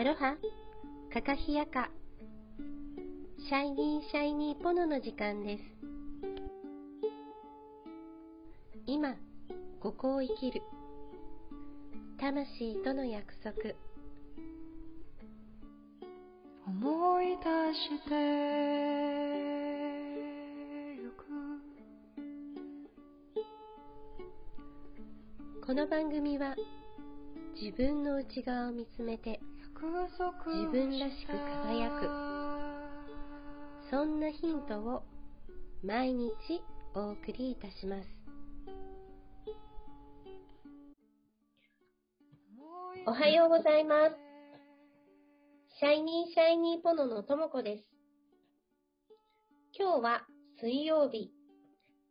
アロハ、カカヒヤカ、シャイニーシャイニーポノの時間です。今、ここを生きる。魂との約束。思い出してゆくこの番組は自分の内側を見つめて自分らしく輝く。そんなヒントを毎日お送りいたします。おはようございます。シャイニーシャイニーポノのともこです。今日は水曜日。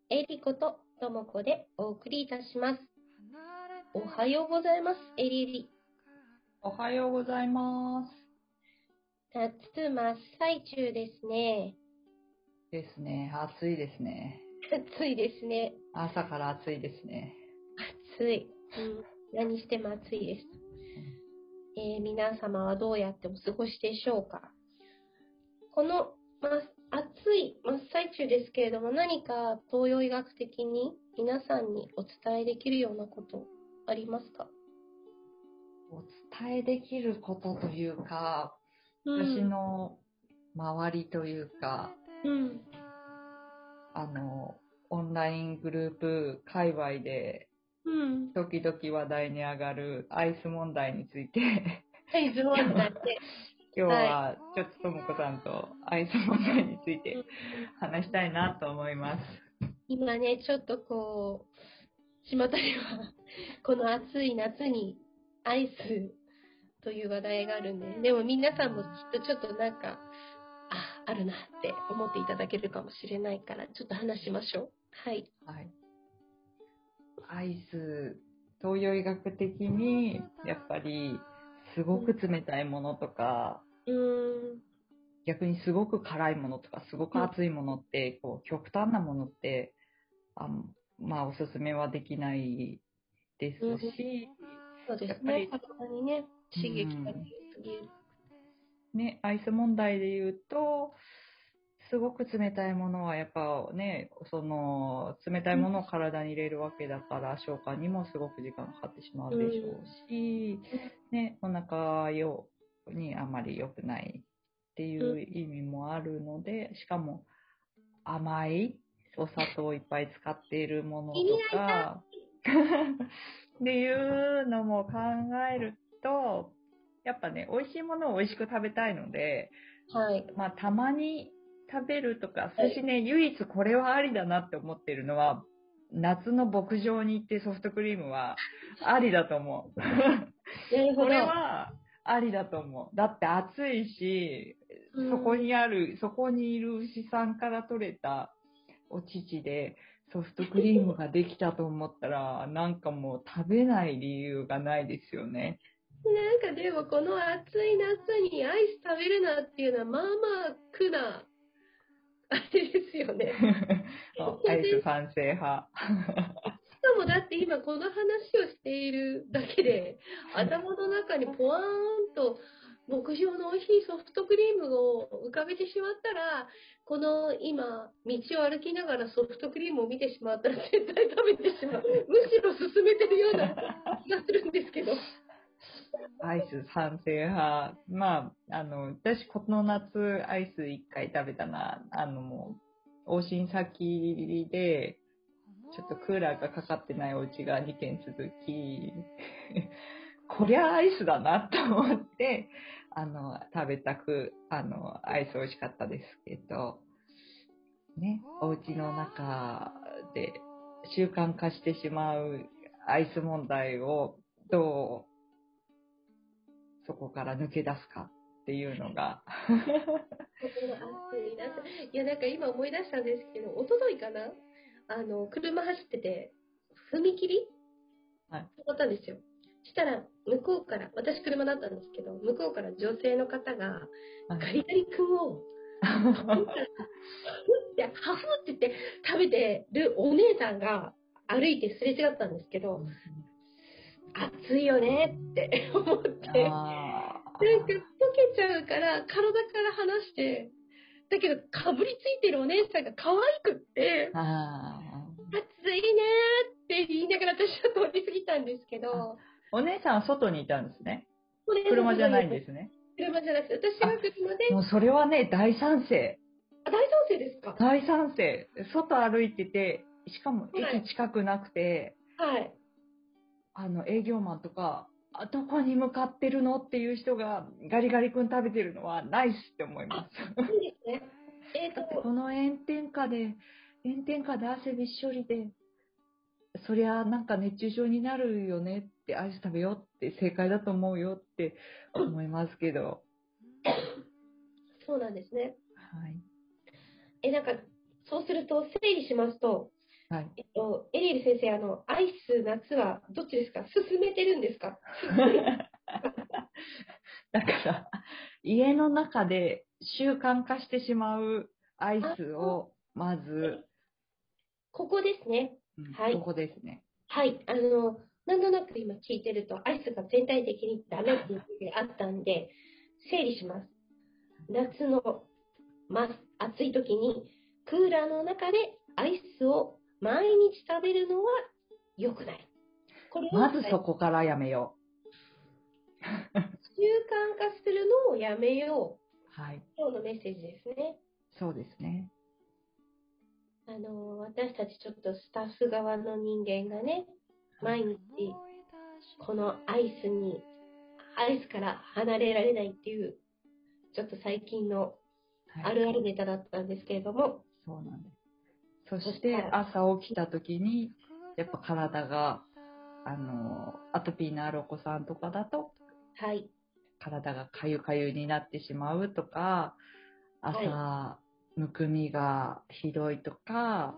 エリコとともこでお送りいたします。おはようございますエリリ。おはようございます。夏真っ最中ですね。ですね。暑いですね。暑いですね。朝から暑いですね。暑い。うん、何しても暑いです。えー皆様はどうやってお過ごしでしょうか？この、ま、暑い真っ最中ですけれども、何か東洋医学的に皆さんにお伝えできるようなことありますか？お伝えできることというか、うん私の周りというか、うん。あの、オンライングループ界隈でうん。時々話題に上がるアイス問題について、はい、ズボンだって。今日はちょっとともこさんとアイス問題について話したいなと思います。今ね、ちょっとこう、巷では、この暑い夏にアイスという話題があるんで、でも皆さんもきっとちょっとなんか、あ、あるなって思っていただけるかもしれないから、ちょっと話しましょう。はい。はい。アイス、東洋医学的に、やっぱり、すごく冷たいものとか、うーん。逆にすごく辛いものとか、すごく熱いものって、こう、極端なものって、あまあ、おすすめはできないですし、そうですやっぱり。ね。体にね、刺激が強すぎる。ね、アイス問題で言うと、すごく冷たいものはやっぱね、その、冷たいものを体に入れるわけだから、消化にもすごく時間がかかってしまうでしょうし、ね、お腹用にあまり良くないっていう意味もあるので、しかも甘いお砂糖をいっぱい使っているものとか、っていうのも考えると、やっぱね、美味しいものを美味しく食べたいので、はい。まあ、たまに食べるとか、私ね、唯一これはありだなって思ってるのは、夏の牧場に行ってソフトクリームはありだと思う。これはありだと思う。だって暑いし、うんそこにある、そこにいる牛さんから取れたお乳でソフトクリームができたと思ったら、なんかもう食べない理由がないですよね。なんかでもこの暑い夏にアイス食べるなっていうのはまあまあ苦な、あれですよね。アイス賛成派。しかもだって今この話をしているだけで 頭の中にポワーンと牧場の美味しいソフトクリームを浮かべてしまったらこの今道を歩きながらソフトクリームを見てしまったら絶対食べてしまう むしろ勧めてるような気がするんですけどアイス賛成派。まあ、あの、私この夏アイス一回食べたな。あの、もう、往診先で、ちょっとクーラーがかかってないお家が2軒続き、こりゃアイスだなと思って、あの、食べたく、あの、アイス美味しかったですけど、ね、お家の中で習慣化してしまうアイス問題をどうそこから抜け出すかっていうのが、いやなんか今思い出したんですけど一昨日かなあの車走ってて踏切？はい。止まったんですよしたら向こうから私車だったんですけど向こうから女性の方がガリガリ君をふってハフって言って食べてるお姉さんが歩いてすれ違ったんですけど暑いよねって思って。あなんか溶けちゃうから、体から離して、だけど、かぶりついてるお姉さんが可愛くって、暑いねーって言いながら私は通り過ぎたんですけど、お姉さんは外にいたんですね。車じゃないんですね。車じゃなくて、私は車で、もうそれはね、大賛成。あ大賛成ですか？大賛成。外歩いてて、しかもはい駅近くなくて、はい。あの、営業マンとか、あどこに向かってるの？っていう人がガリガリ君食べてるのはナイスって思います。いいですね。えっ、だってと、この炎天下で、炎天下で汗びっしょりで、そりゃなんか熱中症になるよねって、アイス食べようって正解だと思うよって思いますけど。そうなんですね。はい。え、なんか、そうすると、整理しますと、はい。えっと、エリエル先生、あの、アイス、夏はどっちですか？進めてるんですか？だから、家の中で習慣化してしまうアイスを、まず、ここですね。うんはいここですね。はい。あの、なんとなく今聞いてると、アイスが全体的にダメっていうふうにあったんで、整理します。夏の、ま、暑い時に、クーラーの中でアイスを毎日食べるのは良くない。これをまずそこからやめよ 習慣化するのをやめよう。う。はい。今日のメッセージですね。そうですね。あの、私たちちょっとスタッフ側の人間がね、毎日このアイスに、アイスから離れられないっていう、ちょっと最近のはい。あるあるネタだったんですけれども、そうなんです。そそしして朝起きた時に、やっぱ体が、あの、アトピーのあるお子さんとかだと、はい、体がかゆかゆになってしまうとか、朝、むくみがひどいとか、は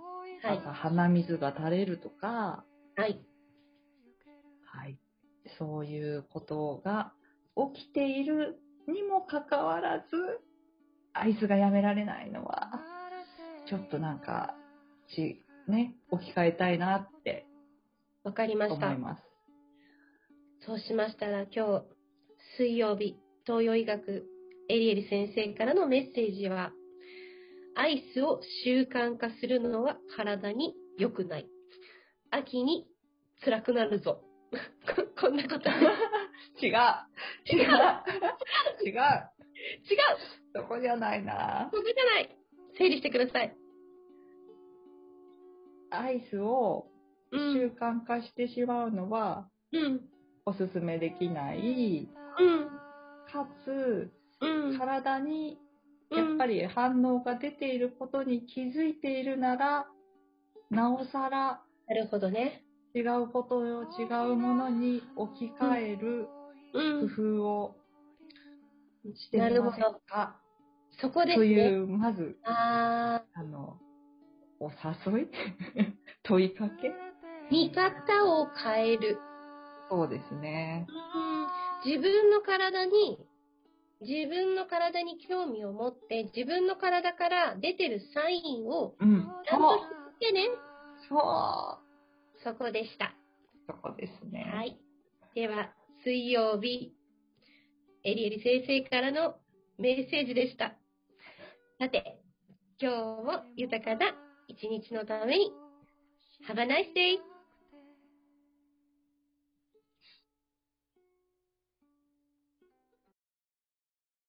い、朝鼻水が垂れるとか、はい、はい、そういうことが起きているにもかかわらず、アイスがやめられないのは、ちょっとなんか、ち、ね、置き換えたいなってわかりました思い。ます。そうしましたら今日、水曜日、東洋医学エリエル先生からのメッセージは、アイスを習慣化するのは体に良くない。秋に辛くなるぞ。こ こんなこと。違う違う違う違うそこじゃないな。そこじゃない整理してください。アイスをうん。習慣化してしまうのはうん。おすすめできない。うん。かつ、うん。体にやっぱり反応が出ていることに気づいているなら、なおさらなるほどね。違うことを違うものに置き換えるうん。工夫をしてみませんか？そこですといね。う、まず、ああの、お誘い？問いかけ？ー見方を変える。そうですね。自分の体に、自分の体に興味を持って、自分の体から出てるサインをうん。ちゃんとてね。そう。そこでした。そこですね。はい。では、水曜日、エリエリ先生からのメッセージでした。さて、今日も豊かな一日のために、Have a nice day!